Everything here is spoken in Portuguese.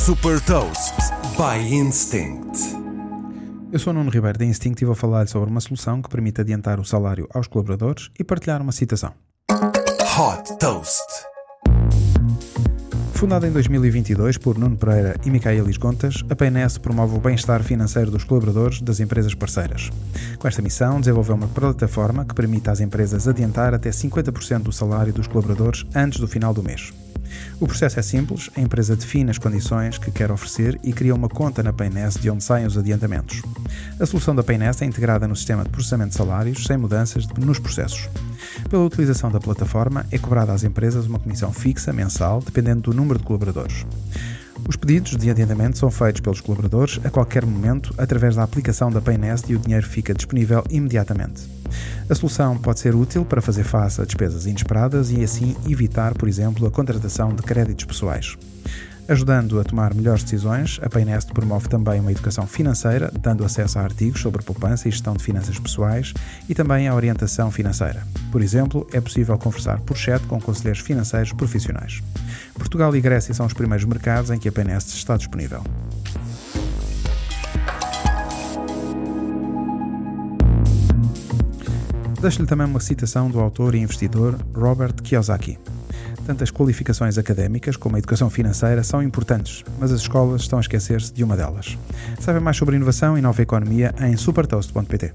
Super Toast by Instinct. Eu sou o Nuno Ribeiro da Instinct e vou falar sobre uma solução que permite adiantar o salário aos colaboradores e partilhar uma citação. Hot Toast. Fundada em 2022 por Nuno Pereira e Micaelis Gontas, a PNS promove o bem-estar financeiro dos colaboradores das empresas parceiras. Com esta missão, desenvolveu uma plataforma que permite às empresas adiantar até 50% do salário dos colaboradores antes do final do mês. O processo é simples, a empresa define as condições que quer oferecer e cria uma conta na Paynest de onde saem os adiantamentos. A solução da Paynest é integrada no sistema de processamento de salários, sem mudanças nos processos. Pela utilização da plataforma, é cobrada às empresas uma comissão fixa mensal, dependendo do número de colaboradores. Os pedidos de adiantamento são feitos pelos colaboradores a qualquer momento através da aplicação da Paynest e o dinheiro fica disponível imediatamente. A solução pode ser útil para fazer face a despesas inesperadas e assim evitar, por exemplo, a contratação de créditos pessoais. Ajudando a tomar melhores decisões, a Paynest promove também uma educação financeira, dando acesso a artigos sobre poupança e gestão de finanças pessoais e também a orientação financeira. Por exemplo, é possível conversar por chat com conselheiros financeiros profissionais. Portugal e Grécia são os primeiros mercados em que a Paynest está disponível. Deixo-lhe também uma citação do autor e investidor Robert Kiyosaki. Tantas qualificações académicas como a educação financeira são importantes, mas as escolas estão a esquecer-se de uma delas. Saiba mais sobre inovação e nova economia em supertoast.pt.